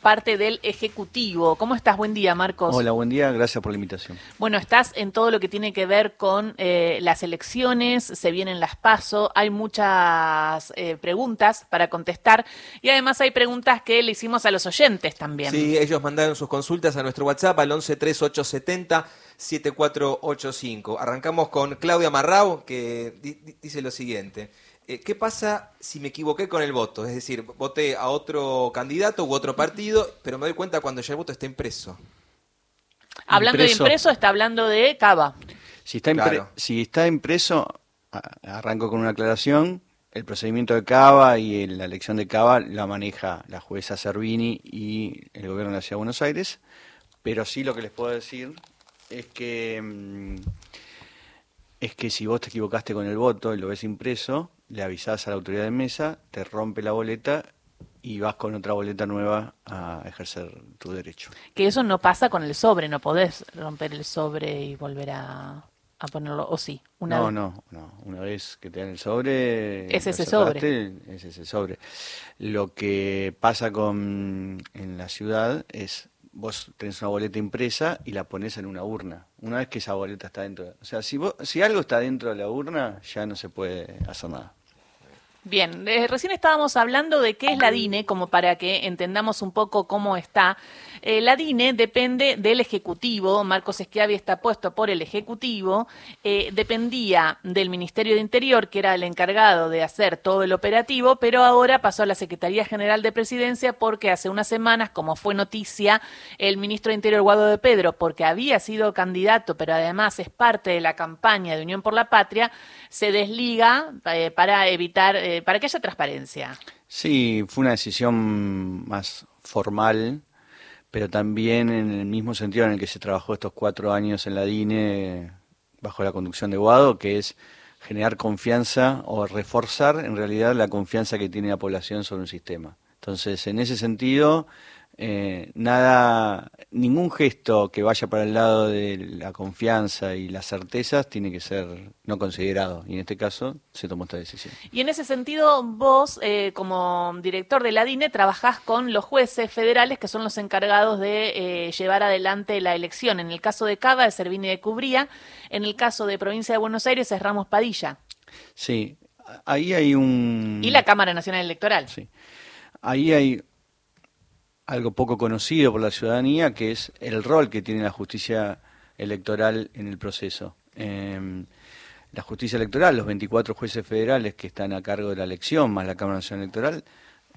parte del Ejecutivo. ¿Cómo estás? Buen día, Marcos. Hola, buen día, gracias por la invitación. Bueno, estás en todo lo que tiene que ver con eh, las elecciones, se vienen las PASO, hay muchas eh, preguntas para contestar y además hay preguntas que le hicimos a los oyentes también. Sí, ellos mandaron sus consultas a nuestro WhatsApp al 113870 7485. Arrancamos con Claudia Marrao, que dice lo siguiente. Eh, ¿qué pasa si me equivoqué con el voto? Es decir, voté a otro candidato u otro partido, pero me doy cuenta cuando ya el voto está impreso. Hablando de impreso, está hablando de Cava. Si está, si está impreso, arranco con una aclaración. El procedimiento de Cava y la elección de Cava la maneja la jueza Servini y el gobierno de la Ciudad de Buenos Aires. Pero sí lo que les puedo decir es que, mm, es que si vos te equivocaste con el voto y lo ves impreso, le avisás a la autoridad de mesa, te rompe la boleta y vas con otra boleta nueva a ejercer tu derecho. Que eso no pasa con el sobre, no podés romper el sobre y volver a, ponerlo, o sí. Una no, no, no. Una vez que te dan el sobre, es ese sobre. Es ese sobre. Lo que pasa con en la ciudad es vos tenés una boleta impresa y la pones en una urna. Una vez que esa boleta está dentro, o sea, si si algo está dentro de la urna, ya no se puede hacer nada. Bien, eh, recién estábamos hablando de qué es la DINE, como para que entendamos un poco cómo está. Eh, la DINE depende del Ejecutivo, Marcos Esquiavi está puesto por el Ejecutivo, eh, dependía del Ministerio de Interior, que era el encargado de hacer todo el operativo, pero ahora pasó a la Secretaría General de Presidencia porque hace unas semanas, como fue noticia, el ministro de Interior, Guado de Pedro, porque había sido candidato, pero además es parte de la campaña de Unión por la Patria, se desliga para evitar eh, para que haya transparencia. Sí, fue una decisión más formal, pero también en el mismo sentido en el que se trabajó estos cuatro años en la DINE bajo la conducción de Guado, que es generar confianza o reforzar en realidad la confianza que tiene la población sobre un sistema. Entonces, en ese sentido, eh, nada, ningún gesto que vaya para el lado de la confianza y las certezas tiene que ser no considerado. Y en este caso se tomó esta decisión. Y en ese sentido, vos, eh, como director de la DINE, trabajás con los jueces federales que son los encargados de eh, llevar adelante la elección. En el caso de Cava es Servini de Cubría. En el caso de Provincia de Buenos Aires es Ramos Padilla. Sí, ahí hay un... Y la Cámara Nacional Electoral. Sí. Ahí hay algo poco conocido por la ciudadanía, que es el rol que tiene la justicia electoral en el proceso. Em, la justicia electoral, los 24 jueces federales que están a cargo de la elección, más la Cámara Nacional Electoral,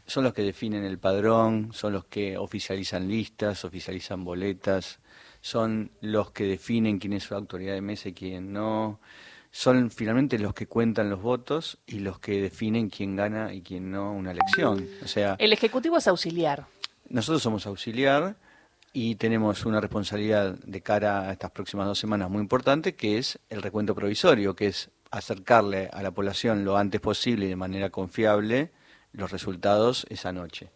son los que definen el padrón, son los que oficializan listas, oficializan boletas, son los que definen quién es su autoridad de mesa y quién no, son finalmente los que cuentan los votos y los que definen quién gana y quién no una elección. O sea, el Ejecutivo es auxiliar. Nosotros somos auxiliar y tenemos una responsabilidad de cara a estas próximas dos semanas muy importante, que es el recuento provisorio, que es acercarle a la población lo antes posible y de manera confiable los resultados esa noche.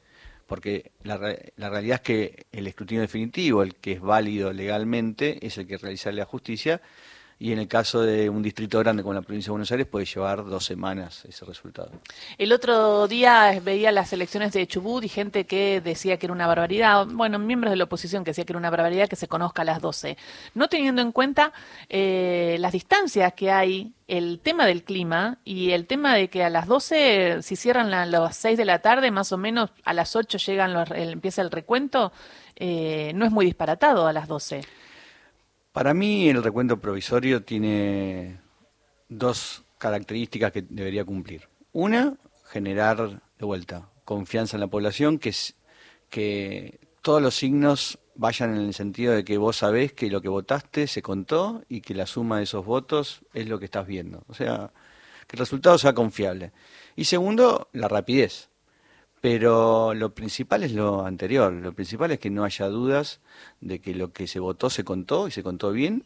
Porque la, la realidad es que el escrutinio definitivo, el que es válido legalmente, es el que realiza la justicia y en el caso de un distrito grande como la provincia de Buenos Aires puede llevar dos semanas ese resultado. El otro día veía las elecciones de Chubut y gente que decía que era una barbaridad, bueno, miembros de la oposición que decía que era una barbaridad que se conozca a las 12, no teniendo en cuenta eh, las distancias que hay el tema del clima y el tema de que a las 12, si cierran a las 6 de la tarde, más o menos a las 8 llegan los, empieza el recuento, eh, no es muy disparatado a las 12. Para mí el recuento provisorio tiene dos características que debería cumplir. Una, generar de vuelta confianza en la población, que, que todos los signos vayan en el sentido de que vos sabés que lo que votaste se contó y que la suma de esos votos es lo que estás viendo. O sea, que el resultado sea confiable. Y segundo, la rapidez. Pero lo principal es lo anterior, lo principal es que no haya dudas de que lo que se votó se contó y se contó bien.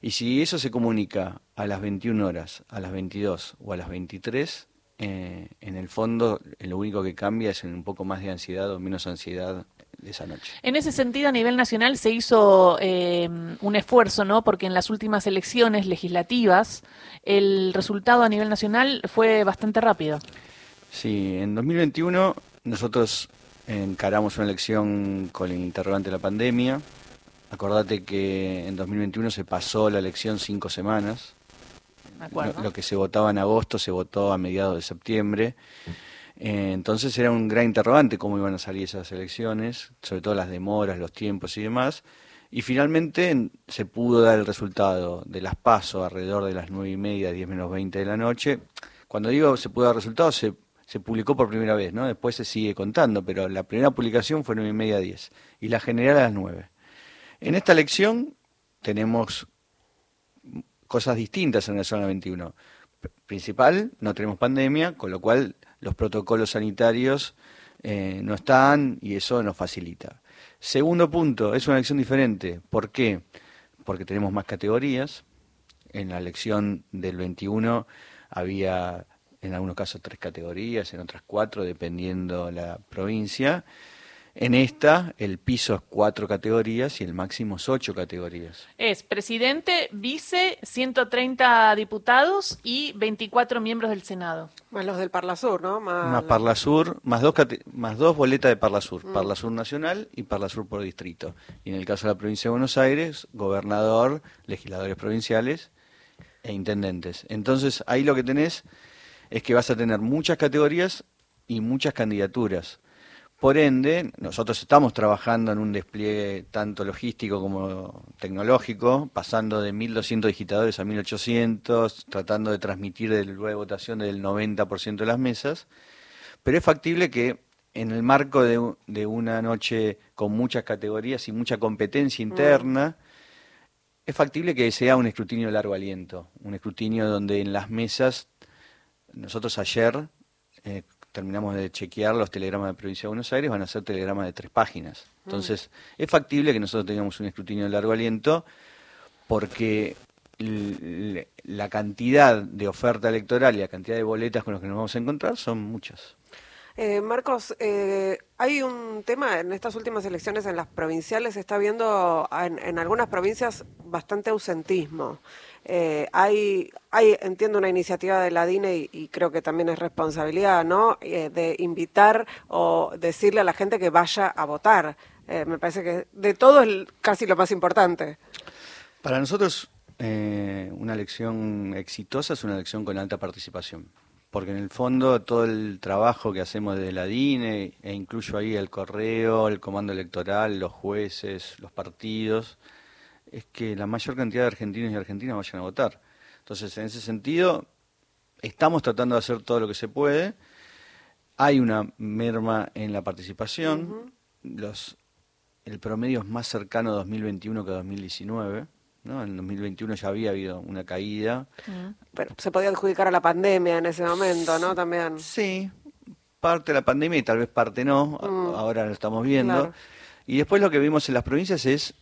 Y si eso se comunica a las 21 horas, a las 22 o a las 23, eh, en el fondo lo único que cambia es un poco más de ansiedad o menos ansiedad de esa noche. En ese sentido, a nivel nacional se hizo eh, un esfuerzo, ¿no? Porque en las últimas elecciones legislativas el resultado a nivel nacional fue bastante rápido. Sí, en 2021 nosotros encaramos una elección con el interrogante de la pandemia. Acordate que en 2021 se pasó la elección cinco semanas. Lo, lo, que se votaba en agosto se votó a mediados de septiembre. Eh, entonces era un gran interrogante cómo iban a salir esas elecciones, sobre todo las demoras, los tiempos y demás. Y finalmente se pudo dar el resultado de las PASO alrededor de las nueve y media, diez menos veinte de la noche. Cuando digo se pudo dar el resultado, se, se publicó por primera vez, ¿no? Después se sigue contando, pero la primera publicación fue nueve y media, diez. Y la general a las nueve. En esta elección tenemos cosas distintas en la zona 21. Principal, no tenemos pandemia, con lo cual los protocolos sanitarios eh, no están y eso nos facilita. Segundo punto, es una elección diferente. ¿Por qué? Porque tenemos más categorías. En la elección del 21 había en algunos casos tres categorías, en otras cuatro, dependiendo la provincia. En esta, el piso es cuatro categorías y el máximo es ocho categorías. Es presidente, vice, 130 diputados y 24 miembros del Senado. Más los del Parlasur, ¿no? Más, Parlasur, más dos, más dos boletas de Parlasur, mm. Parlasur Nacional y Parlasur por distrito. Y en el caso de la provincia de Buenos Aires, gobernador, legisladores provinciales e intendentes. Entonces, ahí lo que tenés es que vas a tener muchas categorías y muchas candidaturas. Por ende, nosotros estamos trabajando en un despliegue tanto logístico como tecnológico, pasando de 1.200 digitadores a 1.800, tratando de transmitir el lugar de votación del 90% de las mesas, pero es factible que en el marco de, una noche con muchas categorías y mucha competencia mm. interna, es factible que sea un escrutinio de largo aliento, un escrutinio donde en las mesas, nosotros ayer... Eh, terminamos de chequear los telegramas de Provincia de Buenos Aires, van a ser telegramas de tres páginas. Mm. Entonces, es factible que nosotros tengamos un escrutinio de largo aliento porque la cantidad de oferta electoral y la cantidad de boletas con las que nos vamos a encontrar son muchas. Eh, Marcos, eh, hay un tema en estas últimas elecciones en las provinciales, se está viendo en algunas provincias bastante ausentismo. Eh, hay, hay, entiendo, una iniciativa de la DINE y, creo que también es responsabilidad, ¿no? Eh, de invitar o decirle a la gente que vaya a votar. Eh, me parece que de todo es casi lo más importante. Para nosotros, una elección exitosa es una elección con alta participación. Porque en el fondo todo el trabajo que hacemos desde la DINE, e incluyo ahí el correo, el comando electoral, los jueces, los partidos, es que la mayor cantidad de argentinos y argentinas vayan a votar. Entonces, en ese sentido, estamos tratando de hacer todo lo que se puede. Hay una merma en la participación. Los, el promedio es más cercano a 2021 que a 2019. ¿no? En 2021 ya había habido una caída. Pero se podía adjudicar a la pandemia en ese momento, ¿no? También. Sí, parte de la pandemia y tal vez parte no. Mm. Ahora lo estamos viendo. Y después lo que vimos en las provincias es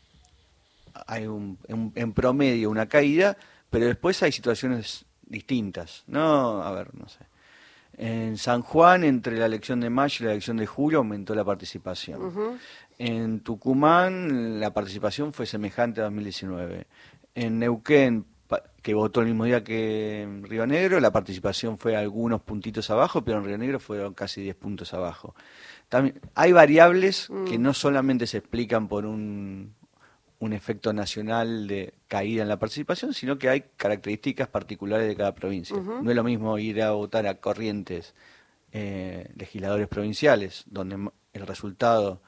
hay un, en, promedio una caída, pero después hay situaciones distintas, ¿no? A ver, no sé. En San Juan, entre la elección de mayo y la elección de julio, aumentó la participación. En Tucumán, la participación fue semejante a 2019. En Neuquén, que votó el mismo día que en Río Negro, la participación fue algunos puntitos abajo, pero en Río Negro fueron casi 10 puntos abajo. También, hay variables que mm. no solamente se explican por un, un efecto nacional de caída en la participación, sino que hay características particulares de cada provincia. No es lo mismo ir a votar a Corrientes, eh, legisladores provinciales, donde el resultado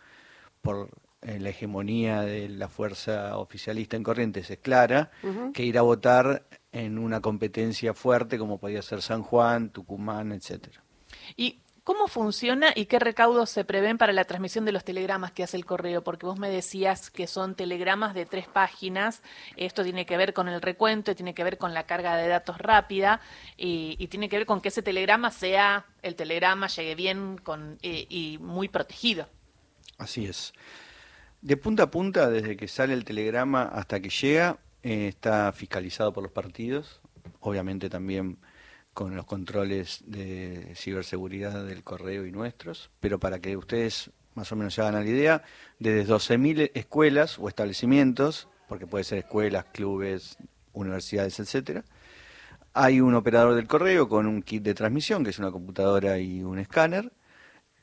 por eh, la hegemonía de la fuerza oficialista en Corrientes es clara, que ir a votar en una competencia fuerte como podía ser San Juan, Tucumán, etcétera. Y ¿Cómo funciona y qué recaudos se prevén para la transmisión de los telegramas que hace el correo? Porque vos me decías que son telegramas de tres páginas. Esto tiene que ver con el recuento, tiene que ver con la carga de datos rápida y, tiene que ver con que ese telegrama sea el telegrama, llegue bien eh, y muy protegido. Así es. De punta a punta, desde que sale el telegrama hasta que llega, eh, está fiscalizado por los partidos. Obviamente también con los controles de ciberseguridad del correo y nuestros, pero para que ustedes más o menos se hagan la idea, desde 12.000 escuelas o establecimientos, porque puede ser escuelas, clubes, universidades, etcétera, hay un operador del correo con un kit de transmisión, que es una computadora y un escáner,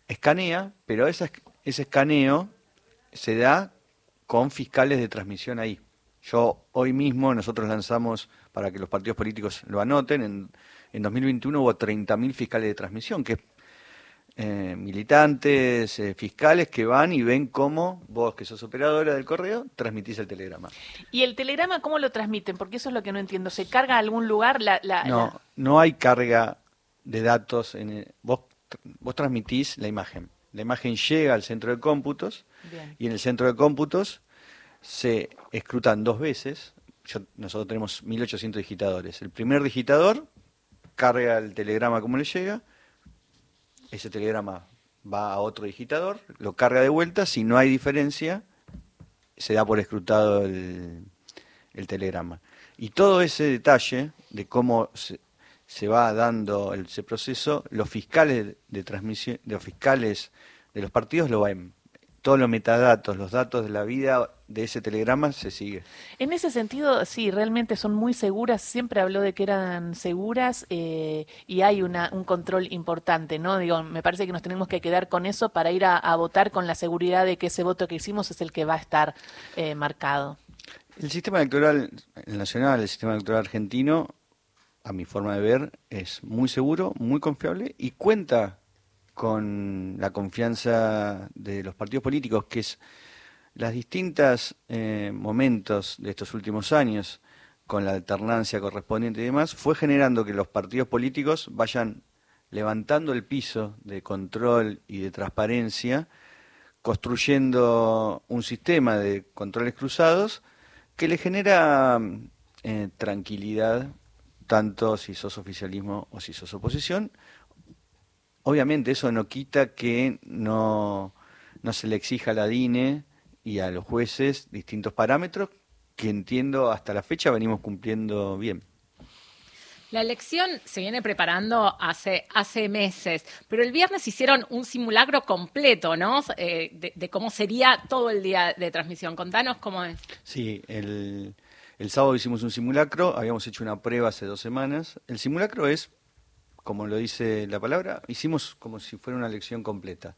escanea, pero esa, ese escaneo se da con fiscales de transmisión ahí. Yo hoy mismo, nosotros lanzamos, para que los partidos políticos lo anoten, en, en 2021 hubo 30.000 fiscales de transmisión, que es eh, militantes, eh, fiscales que van y ven cómo vos, que sos operadora del correo, transmitís el telegrama. ¿Y el telegrama cómo lo transmiten? Porque eso es lo que no entiendo. ¿Se carga a algún lugar? La, la- No, la- no hay carga de datos. En el- vos, vos transmitís la imagen. La imagen llega al centro de cómputos Bien. y en el centro de cómputos se escrutan dos veces. Yo- nosotros tenemos 1800 digitadores. El primer digitador carga el telegrama como le llega. Ese telegrama va a otro digitador, lo carga de vuelta. Si no hay diferencia, se da por escrutado el, el telegrama. Y todo ese detalle de cómo se, se va dando ese proceso, los fiscales de transmisión, los fiscales de los partidos lo ven. Todos los metadatos, los datos de la vida de ese telegrama se sigue. En ese sentido, sí, realmente son muy seguras. Siempre habló de que eran seguras eh, y hay una, un control importante, ¿no? Digo, me parece que nos tenemos que quedar con eso para ir a, a votar con la seguridad de que ese voto que hicimos es el que va a estar eh, marcado. El sistema electoral el nacional, el sistema electoral argentino, a mi forma de ver, es muy seguro, muy confiable y cuenta con la confianza de los partidos políticos, que es las distintas eh, momentos de estos últimos años, con la alternancia correspondiente y demás, fue generando que los partidos políticos vayan levantando el piso de control y de transparencia, construyendo un sistema de controles cruzados que le genera eh, tranquilidad, tanto si sos oficialismo o si sos oposición. Obviamente eso no quita que no, no se le exija a la DINE y a los jueces distintos parámetros que entiendo hasta la fecha venimos cumpliendo bien. La elección se viene preparando hace, hace meses, pero el viernes hicieron un simulacro completo, ¿no? Eh, de, de cómo sería todo el día de transmisión. Contanos cómo es. Sí, el, el sábado hicimos un simulacro, habíamos hecho una prueba hace dos semanas. El simulacro es, como lo dice la palabra, hicimos como si fuera una elección completa.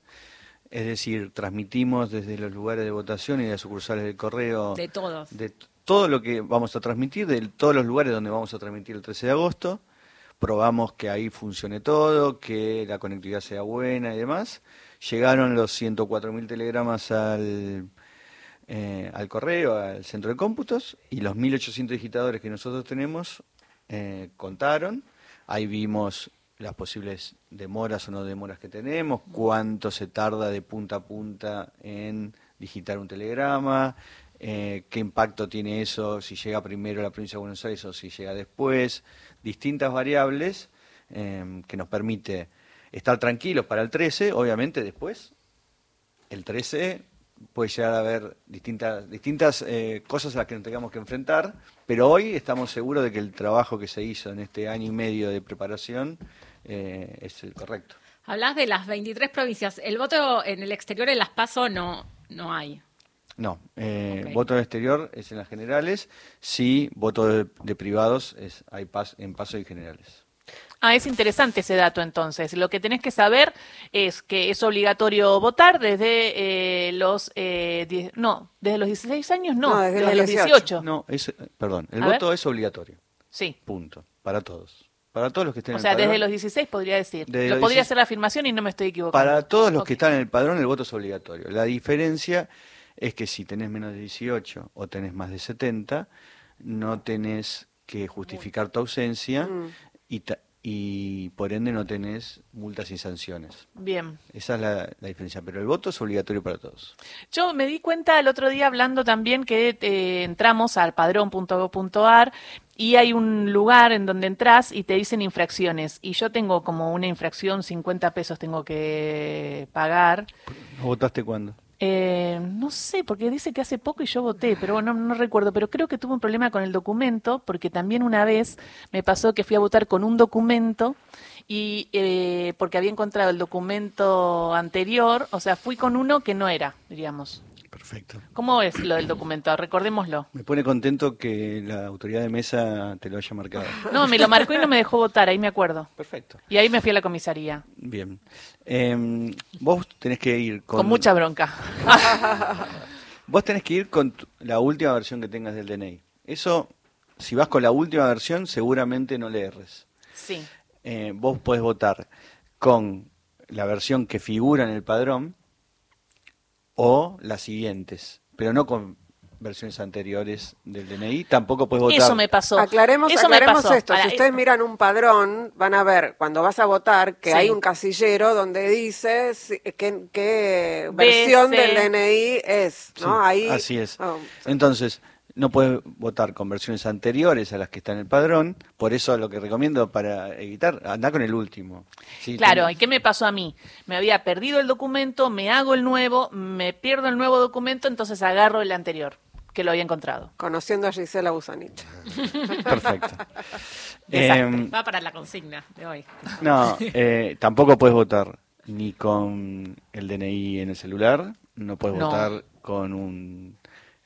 Es decir, transmitimos desde los lugares de votación y de las sucursales del correo. De todos. De todo lo que vamos a transmitir, de todos los lugares donde vamos a transmitir el 13 de agosto. Probamos que ahí funcione todo, que la conectividad sea buena y demás. Llegaron los 104.000 telegramas al, eh, al correo, al centro de cómputos, y los 1.800 digitadores que nosotros tenemos eh, contaron. Ahí vimos las posibles demoras o no demoras que tenemos, cuánto se tarda de punta a punta en digitar un telegrama, eh, qué impacto tiene eso si llega primero a la provincia de Buenos Aires o si llega después, distintas variables eh, que nos permite estar tranquilos para el 13, obviamente después el 13 puede llegar a haber distintas, distintas eh, cosas a las que nos tengamos que enfrentar, pero hoy estamos seguros de que el trabajo que se hizo en este año y medio de preparación eh, es el correcto. Hablas de las 23 provincias. El voto en el exterior, en las PASO, no, no hay. No, eh, voto exterior es en las generales, sí, voto de, de privados es hay pas, en paso y generales. Ah, es interesante ese dato entonces. Lo que tenés que saber es que es obligatorio votar desde eh, los eh, die- no, desde los 16 años no, No, desde desde, los los 18. 18. No, es, perdón, el A voto ver. es obligatorio, Sí. punto, para todos. Para todos los que estén O en sea, el desde padrón. los 16 podría decir. Desde Lo podría 16. hacer la afirmación y no me estoy equivocando. Para todos los que están en el padrón, el voto es obligatorio. La diferencia es que si tenés menos de 18 o tenés más de 70, no tenés que justificar tu ausencia Mm. y, ta- y por ende no tenés multas y sanciones. Bien. Esa es la, la diferencia, pero el voto es obligatorio para todos. Yo me di cuenta el otro día hablando también que eh, entramos al padrón.gov.ar y hay un lugar en donde entras y te dicen infracciones. Y yo tengo como una infracción, 50 pesos tengo que pagar. ¿No votaste cuándo? Eh, no sé, porque dice que hace poco y yo voté, pero no, no recuerdo. Pero creo que tuve un problema con el documento, porque también una vez me pasó que fui a votar con un documento y eh, porque había encontrado el documento anterior, o sea, fui con uno que no era, diríamos. Perfecto. ¿Cómo es lo del documento? Recordémoslo. Me pone contento que la autoridad de mesa te lo haya marcado. No, me lo marcó y no me dejó votar, ahí me acuerdo. Perfecto. Y ahí me fui a la comisaría. Bien. Em, vos tenés que ir con... Con mucha bronca. Vos tenés que ir con la última versión que tengas del DNI. Eso, si vas con la última versión, seguramente no le erres. Sí. Eh, vos podés votar con la versión que figura en el padrón o las siguientes, pero no con versiones anteriores del DNI. Tampoco podés votar. Eso me pasó. Aclaremos, Eso me aclaremos pasó. esto. Para- si ustedes miran un padrón, van a ver cuando vas a votar que Sí. hay un casillero donde dice si- qué, versión del DNI es, Sí, ¿no? Ahí, así es. oh, Entonces, no puedes votar con versiones anteriores a las que está en el padrón. Por eso lo que recomiendo para evitar, andá con el último. Sí, Claro, ¿y qué me pasó a mí? Me había perdido el documento, me hago el nuevo, me pierdo el nuevo documento, entonces agarro el anterior, que lo había encontrado. conociendo a Gisela Busanich. Perfecto. Em, Va para la consigna de hoy. No, eh, tampoco puedes votar ni con el DNI en el celular, no puedes No. votar con un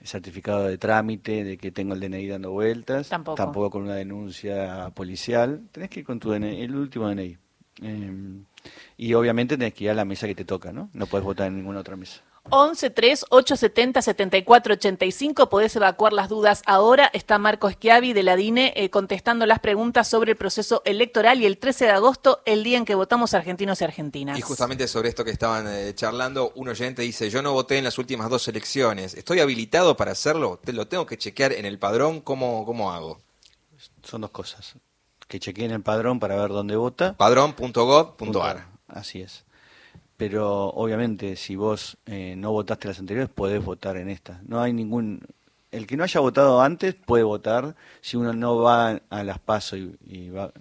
certificado de trámite de que tengo el DNI dando vueltas, Tampoco. con una denuncia policial, tenés que ir con tu DNI, el último DNI. Eh, y obviamente tenés que ir a la mesa que te toca, ¿no? No puedes votar en ninguna otra mesa. 11 3 870 74 85 podés evacuar las dudas ahora. Está Marco Schiavi de la DINE eh, contestando las preguntas sobre el proceso electoral y el 13 de agosto, el día en que votamos argentinos y argentinas. Y justamente sobre esto que estaban eh, charlando, un oyente dice, yo no voté en las últimas dos elecciones, ¿estoy habilitado para hacerlo? ¿Te lo tengo que chequear en el padrón? ¿Cómo, cómo hago? Son dos cosas. Que chequeen el padrón para ver dónde vota. Padrón.gov.ar. Así es. Pero obviamente, si vos eh, no votaste las anteriores, podés votar en esta. No hay ningún. El que no haya votado antes puede votar. Si uno no va a las PASO y, y va-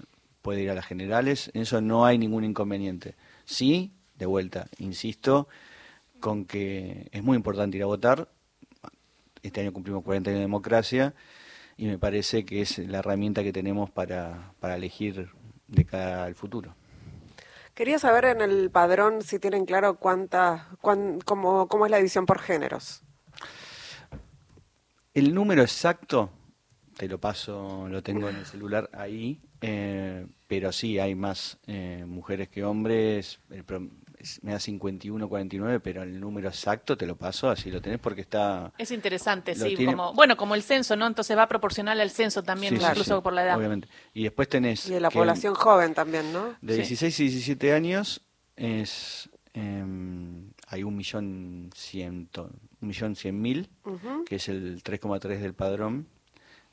puede ir a las generales, en eso no hay ningún inconveniente. Sí, de vuelta, insisto, con que es muy importante ir a votar. Este año cumplimos 40 años de democracia y me parece que es la herramienta que tenemos para, para elegir de cara al futuro. Quería saber en el padrón si tienen claro cuánta, cuán- cómo, es la división por géneros. El número exacto, te lo paso, lo tengo en el celular ahí, eh, pero sí, hay más eh, mujeres que hombres, me da 51, 49, pero el número exacto te lo paso, así lo tenés porque está... Es interesante, sí, tiene- como, bueno, como el censo, ¿no? Entonces va proporcional al censo también, Sí, incluso sí, por la edad. Obviamente. Y después tenés... Y de la población joven también, ¿no? De Sí. 16 y 17 años es... em, hay un millón ciento, un millón cien mil, Ujú. que es el 3,3 del padrón,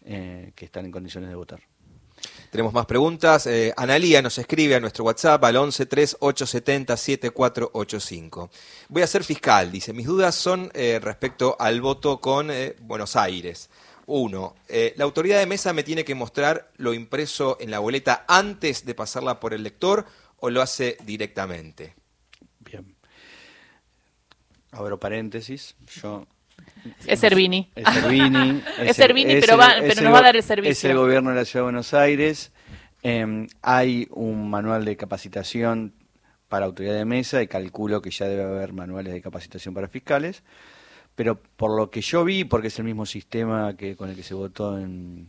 eh, que están en condiciones de votar. Tenemos más preguntas. Eh, Analía nos escribe a nuestro WhatsApp al 11 3 870 7485. Voy a ser fiscal, dice. Mis dudas son eh, respecto al voto con eh, Buenos Aires. Uno, eh, la autoridad de mesa me tiene que mostrar lo impreso en la boleta antes de pasarla por el lector o lo hace directamente. Bien. Abro paréntesis. Yo. Es Servini. Es Servini. Es Servini, pero va- pero nos va a dar el servicio. Es el gobierno de la Ciudad de Buenos Aires. Eh, hay un manual de capacitación para autoridad de mesa y calculo que ya debe haber manuales de capacitación para fiscales. Pero por lo que yo vi, porque es el mismo sistema que con el que se votó en,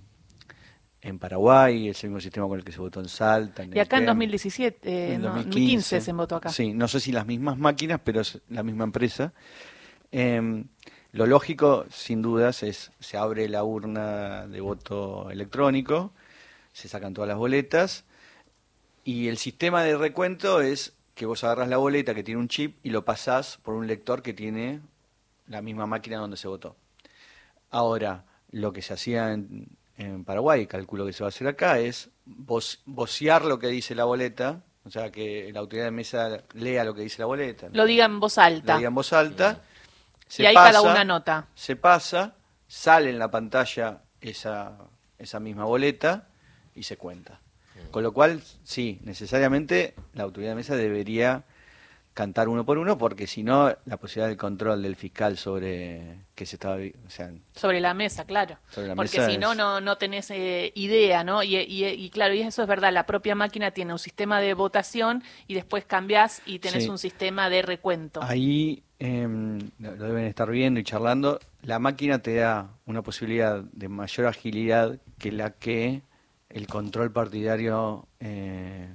en Paraguay, es el mismo sistema con el que se votó en Salta. Y acá en Neuquén. 2017, eh, En no, 2015. 2015 se votó acá. Sí, no sé si las mismas máquinas, pero es la misma empresa. Eh, lo lógico, sin dudas, es se abre la urna de voto electrónico, se sacan todas las boletas y el sistema de recuento es que vos agarras la boleta que tiene un chip y lo pasás por un lector que tiene la misma máquina donde se votó. Ahora, lo que se hacía en, en Paraguay, calculo que se va a hacer acá, es voc- vocear lo que dice la boleta, o sea, que la autoridad de mesa lea lo que dice la boleta. Lo diga en voz Lo alta. diga en voz alta. Se Y ahí pasa, cada una nota. Se pasa, sale en la pantalla esa, esa misma boleta y se cuenta. Con lo cual, sí, necesariamente la autoridad de mesa debería cantar uno por uno, porque si no, la posibilidad del control del fiscal sobre que se estaba, vi- o sea, Sobre la mesa, claro. Sobre la Porque mesa si no, es- no, no tenés eh, idea, ¿no? Y, y- y claro, y eso es verdad, la propia máquina tiene un sistema de votación y después cambiás y tenés Sí. un sistema de recuento. ahí em, lo deben estar viendo y charlando, la máquina te da una posibilidad de mayor agilidad que la que el control partidario eh,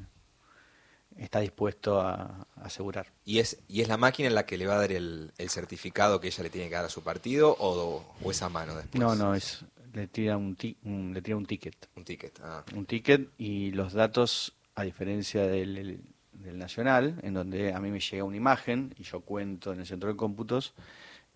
está dispuesto a, a asegurar. ¿Y es, ¿Y es la máquina en la que le va a dar el, el certificado que ella le tiene que dar a su partido o, o es a mano después? No, no, es le tira un, ti- un- le tira un ticket. Un ticket. ah. un ticket y los datos, a diferencia del, el- del nacional, en donde a mí me llega una imagen y yo cuento en el centro de cómputos,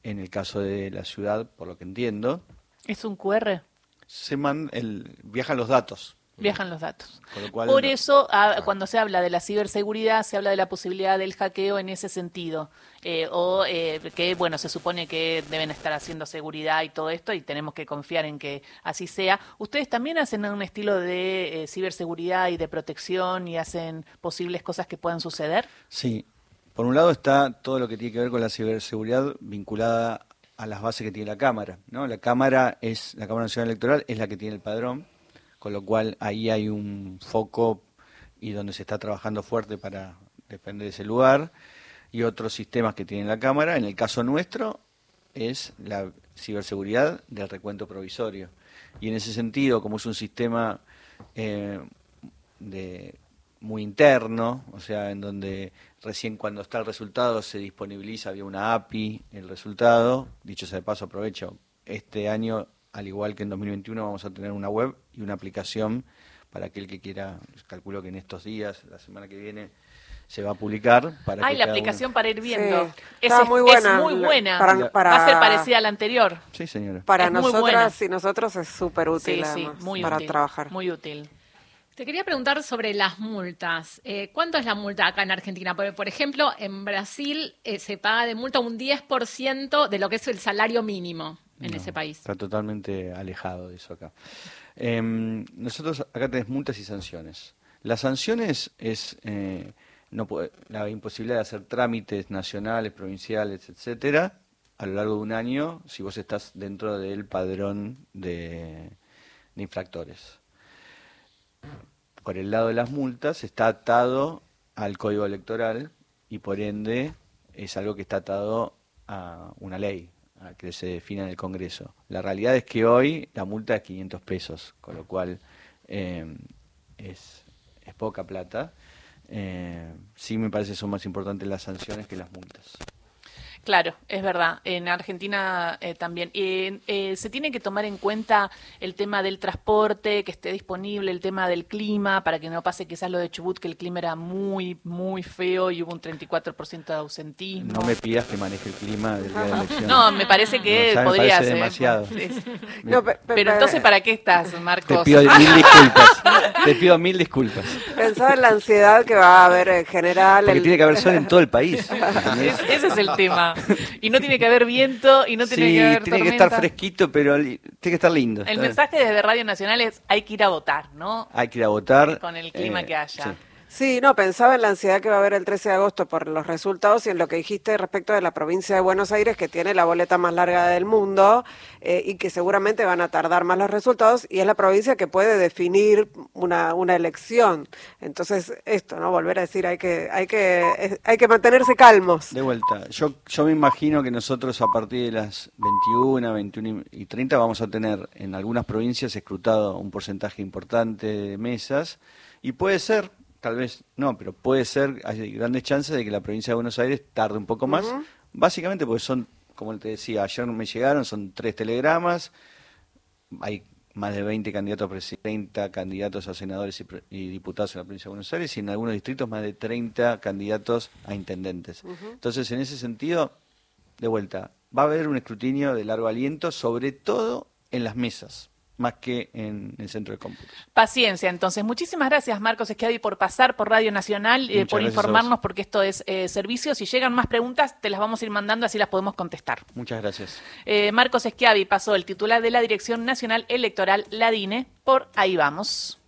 en el caso de la ciudad, por lo que entiendo, ¿Es un QR? se man, el, viajan los datos. Viajan los datos. Cual, Por eso, ah, cuando se habla de la ciberseguridad, se habla de la posibilidad del hackeo en ese sentido. Eh, o eh, que, bueno, se supone que deben estar haciendo seguridad y todo esto, y tenemos que confiar en que así sea. ¿Ustedes también hacen un estilo de eh, ciberseguridad y de protección y hacen posibles cosas que puedan suceder? Sí, por un lado está todo lo que tiene que ver con la ciberseguridad vinculada a las bases que tiene la Cámara. ¿no? La Cámara es la Cámara Nacional Electoral es la que tiene el padrón, con lo cual ahí hay un foco y donde se está trabajando fuerte para defender ese lugar y otros sistemas que tiene la Cámara. En el caso nuestro es la ciberseguridad del recuento provisorio. Y en ese sentido, como es un sistema eh, de muy interno, o sea, en donde recién cuando está el resultado se disponibiliza vía una API el resultado. Dicho sea de paso, aprovecho, este año, al igual que en 2021, vamos a tener una web y una aplicación para aquel que quiera, calculo que en estos días, la semana que viene, se va a publicar. Para Hay que la uno- aplicación para ir viendo. Sí, es, está muy es buena. muy buena. Para- para- Va a ser parecida a la anterior. Sí, señora. Para Es muy nosotras y nosotros es súper útil Sí, sí, muy para útil. trabajar. Muy útil. Te quería preguntar sobre las multas. Eh, ¿Cuánto es la multa acá en Argentina? Porque, por ejemplo, en Brasil eh, se paga de multa un 10% de lo que es el salario mínimo en No, ese país. Está totalmente alejado de eso acá. Em, nosotros acá tenés multas y sanciones. Las sanciones es eh, no la imposibilidad de hacer trámites nacionales, provinciales, etcétera, a lo largo de un año si vos estás dentro del padrón de, de infractores. Por el lado de las multas está atado al código electoral y por ende es algo que está atado a una ley a que se defina en el Congreso. La realidad es que hoy la multa es 500 pesos, con lo cual eh, es, poca plata. Eh, sí me parece que son más importantes las sanciones que las multas. Claro, es verdad. En Argentina eh, también. Eh, eh, se tiene que tomar en cuenta el tema del transporte, que esté disponible, el tema del clima, para que no pase quizás lo de Chubut, que el clima era muy, muy feo y hubo un 34% de ausentismo. No me pidas que maneje el clima del día de la elección. No, me parece que No, podría ser. demasiado. Sí, No, pe- pe- Pero pe- entonces, ¿para qué estás, te Marcos? pido mil disculpas. Te pido mil disculpas. Pensaba en la ansiedad que va a haber en general. Porque el- tiene que haber sol en todo el país. ese es el tema. Y no tiene que haber viento y no tiene sí, que haber tiene que estar fresquito, pero li- tiene que estar lindo. El mensaje desde Radio Nacional es hay que ir a votar, ¿no? Hay que ir a votar. Con el clima eh, que haya. sí. Sí, no, pensaba en la ansiedad que va a haber el 13 de agosto por los resultados y en lo que dijiste respecto de la provincia de Buenos Aires, que tiene la boleta más larga del mundo eh, y que seguramente van a tardar más los resultados, y es la provincia que puede definir una, una elección. Entonces, esto, ¿no? Volver a decir, hay que, hay que, hay que mantenerse calmos. De vuelta, yo, yo me imagino que nosotros a partir de las 21, 21 y 30 vamos a tener en algunas provincias escrutado un porcentaje importante de mesas y puede ser, tal vez no, pero puede ser, hay grandes chances de que la provincia de Buenos Aires tarde un poco más, básicamente porque son, como te decía, ayer me llegaron, son tres telegramas, hay más de 20 candidatos a presidente, 30 candidatos a senadores y, diputados en la provincia de Buenos Aires y en algunos distritos más de 30 candidatos a intendentes. Entonces, en ese sentido, de vuelta, va a haber un escrutinio de largo aliento, sobre todo en las mesas, más que en el centro de cómputos. Paciencia, entonces. Muchísimas gracias, Marcos Esquiavi, por pasar por Radio Nacional, eh, por informarnos, porque esto es eh, servicio. Si llegan más preguntas, te las vamos a ir mandando, así las podemos contestar. Muchas gracias. Eh, Marcos Esquiavi pasó el titular de la Dirección Nacional Electoral, la DINE, por Ahí Vamos.